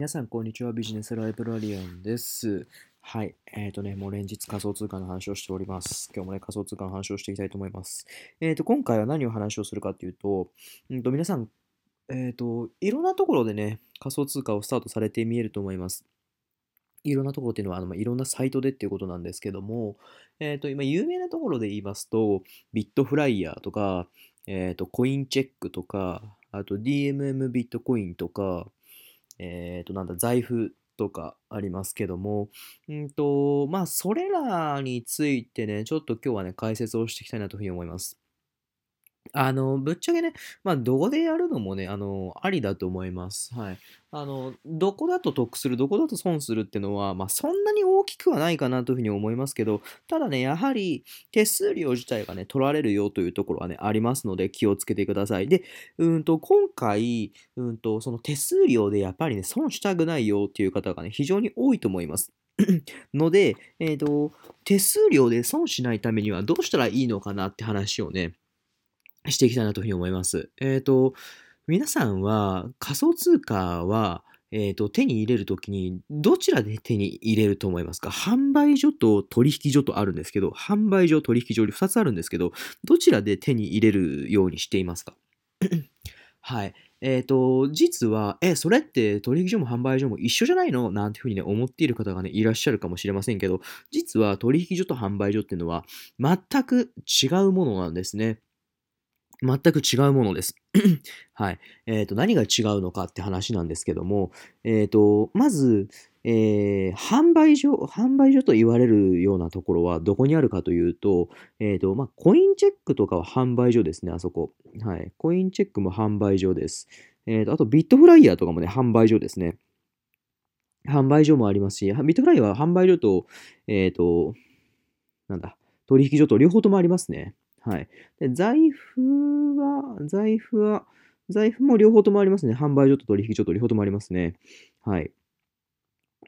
皆さん、こんにちは。ビジネスライブラリアンです。はい。えっ、ー、とね、もう連日仮想通貨の話をしております。今日もね、仮想通貨の話をしていきたいと思います。えっ、ー、と、今回は何を話をするかっていうと、うんと皆さん、えっ、ー、と、いろんなところでね、仮想通貨をスタートされて見えると思います。いろんなところっていうのは、あのいろんなサイトでっていうことなんですけども、えっ、と、今、有名なところで言いますと、ビットフライヤーとか、えっ、と、コインチェックとか、あと DMM ビットコインとか、えっ、ー、と、なんだ、財布とかありますけども、うんと、まあ、それらについてね、ちょっと今日はね、解説をしていきたいなというふうに思います。あの、ぶっちゃけね、まあ、どこでやるのもね、あの、ありだと思います。はい。あの、どこだと得する、どこだと損するってのは、まあ、そんなに大きくはないかなというふうに思いますけど、ただね、やはり、手数料自体がね、取られるよというところはね、ありますので、気をつけてください。で、うんと、今回、うんと、その手数料でやっぱりね、損したくないよっていう方がね、非常に多いと思います。ので、えっ、ー、と、手数料で損しないためにはどうしたらいいのかなって話をね、していきたいなというふうに思います。えっ、ー、と、皆さんは仮想通貨は、えーと、手に入れるときにどちらで手に入れると思いますか？販売所と取引所とあるんですけど、販売所、取引所に2つあるんですけど、どちらで手に入れるようにしていますか？はい。えっ、ー、と、実は、え、それって取引所も販売所も一緒じゃないの？なんていうふうにね、思っている方がね、いらっしゃるかもしれませんけど、実は取引所と販売所っていうのは全く違うものなんですね。全く違うものです。はい。えっ、ー、と、何が違うのかって話なんですけども、えっ、ー、と、まず、えー、販売所、販売所と言われるようなところはどこにあるかというと、えっ、と、まあ、コインチェックとかは販売所ですね、あそこ。はい。コインチェックも販売所です。えっ、と、あと、ビットフライヤーとかもね、販売所ですね。販売所もありますし、ビットフライヤーは販売所と、えっ、と、なんだ、取引所と両方ともありますね。はい。で財布は、財布は、財布も両方ともありますね。販売所と取引所と両方ともありますね。はい。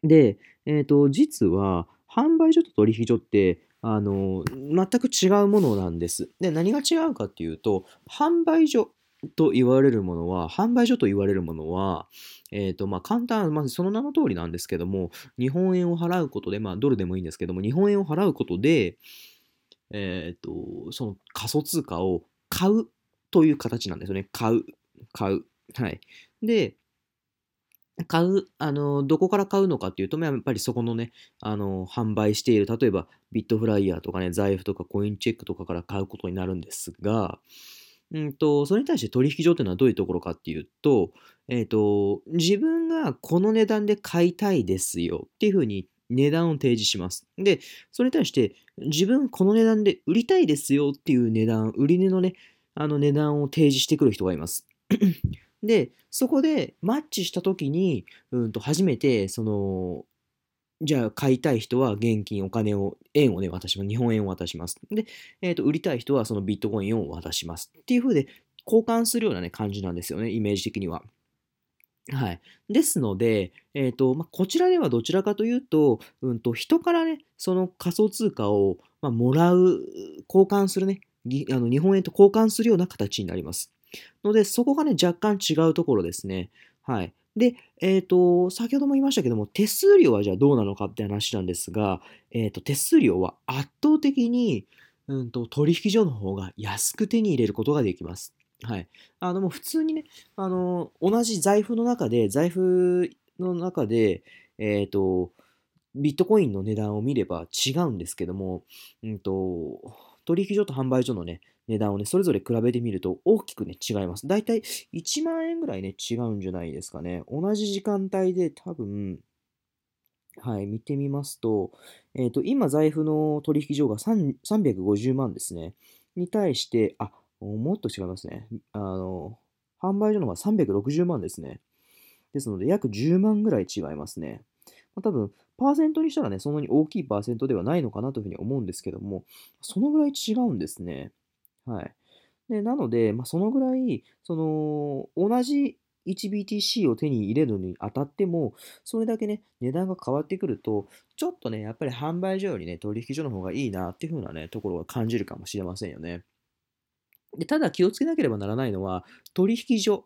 で、えっ、ー、と、実は、販売所と取引所って、あの、全く違うものなんです。で、何が違うかっていうと、販売所と言われるものは、販売所と言われるものは、えっ、ー、と、まあ、簡単、まずその名の通りなんですけども、日本円を払うことで、まあ、ドルでもいいんですけども、日本円を払うことで、えっ、ー、と、その仮想通貨を買うという形なんですよね。買う。買う。はい。で、買う、あの、どこから買うのかっていうと、やっぱりそこのね、あの、販売している、例えばビットフライヤーとかね、財布とかコインチェックとかから買うことになるんですが、うんと、それに対して取引所っていうのはどういうところかっていうと、えっ、ー、と、自分がこの値段で買いたいですよっていうふうに値段を提示します。で、それに対して、自分この値段で売りたいですよっていう値段、売り値のね、あの値段を提示してくる人がいます。で、そこでマッチした時に、うんと初めて、その、じゃあ買いたい人は現金、お金を、円をね、渡します。日本円を渡します。で、えっ、ー、と、売りたい人はそのビットコインを渡します。っていう風で、交換するようなね、感じなんですよね、イメージ的には。はい。ですので、えっ、ー、と、まあ、こちらではどちらかというと、うんと、人からね、その仮想通貨を、まあ、もらう、交換するね、あの日本円と交換するような形になります。ので、そこがね、若干違うところですね。はい。で、えっ、ー、と、先ほども言いましたけども、手数料はじゃあどうなのかって話なんですが、えっ、ー、と、手数料は圧倒的に、うんと、取引所の方が安く手に入れることができます。はい。あの、もう普通にね、あの、同じ財布の中で、財布の中で、えっ、ー、と、ビットコインの値段を見れば違うんですけども、うんと、取引所と販売所のね、値段をね、それぞれ比べてみると大きくね、違います。だいたい1万円ぐらいね、違うんじゃないですかね。同じ時間帯で多分、はい、見てみますと、えっ、ー、と、今、財布の取引所が350万ですね。に対して、あ、もっと違いますね。あの、販売所の方が360万ですね。ですので、約10万ぐらい違いますね。まあ、多分、パーセントにしたらね、そんなに大きいパーセントではないのかなというふうに思うんですけども、そのぐらい違うんですね。はい。でなので、まあ、そのぐらい、その、同じ 1BTC を手に入れるのにあたっても、それだけね、値段が変わってくると、ちょっとね、やっぱり販売所よりね、取引所の方がいいなっていう風なね、ところが感じるかもしれませんよね。でただ気をつけなければならないのは、取引所。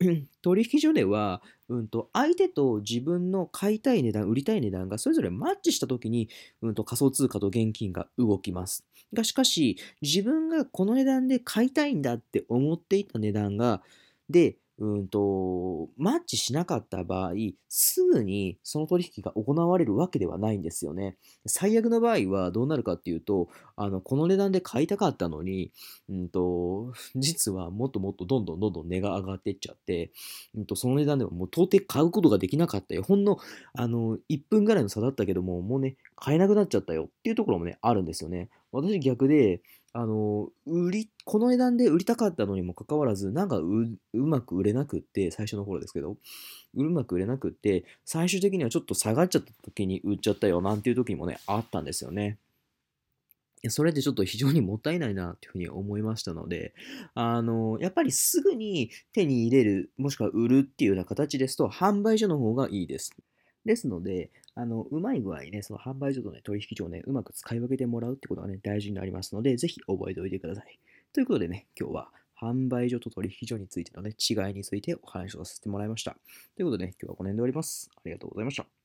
取引所では、うんと、相手と自分の買いたい値段、売りたい値段がそれぞれマッチしたときに、うんと、仮想通貨と現金が動きます。が、しかし、自分がこの値段で買いたいんだって思っていた値段が、で、うんと、マッチしなかった場合、すぐにその取引が行われるわけではないんですよね。最悪の場合はどうなるかっていうと、あの、この値段で買いたかったのに、うんと、実はもっともっとどんどんどんどん値が上がっていっちゃって、うんと、その値段でももう到底買うことができなかったよ。ほんの、あの、1分ぐらいの差だったけども、もうね、買えなくなっちゃったよっていうところもね、あるんですよね。私逆で、あの、売り、この値段で売りたかったのにもかかわらず、なんかううまく売れなくって、最初の頃ですけど、うまく売れなくって、最終的にはちょっと下がっちゃった時に売っちゃったよなんていう時もね、あったんですよね。それでちょっと非常にもったいないなっていうふうに思いましたので、あの、やっぱりすぐに手に入れる、もしくは売るっていうような形ですと、販売所の方がいいです。ですので、あの、うまい具合にね、その販売所とね、取引所をね、うまく使い分けてもらうってことがね、大事になりますので、ぜひ覚えておいてください。ということでね、今日は販売所と取引所についてのね、違いについてお話をさせてもらいました。ということでね、今日はこの辺で終わります。ありがとうございました。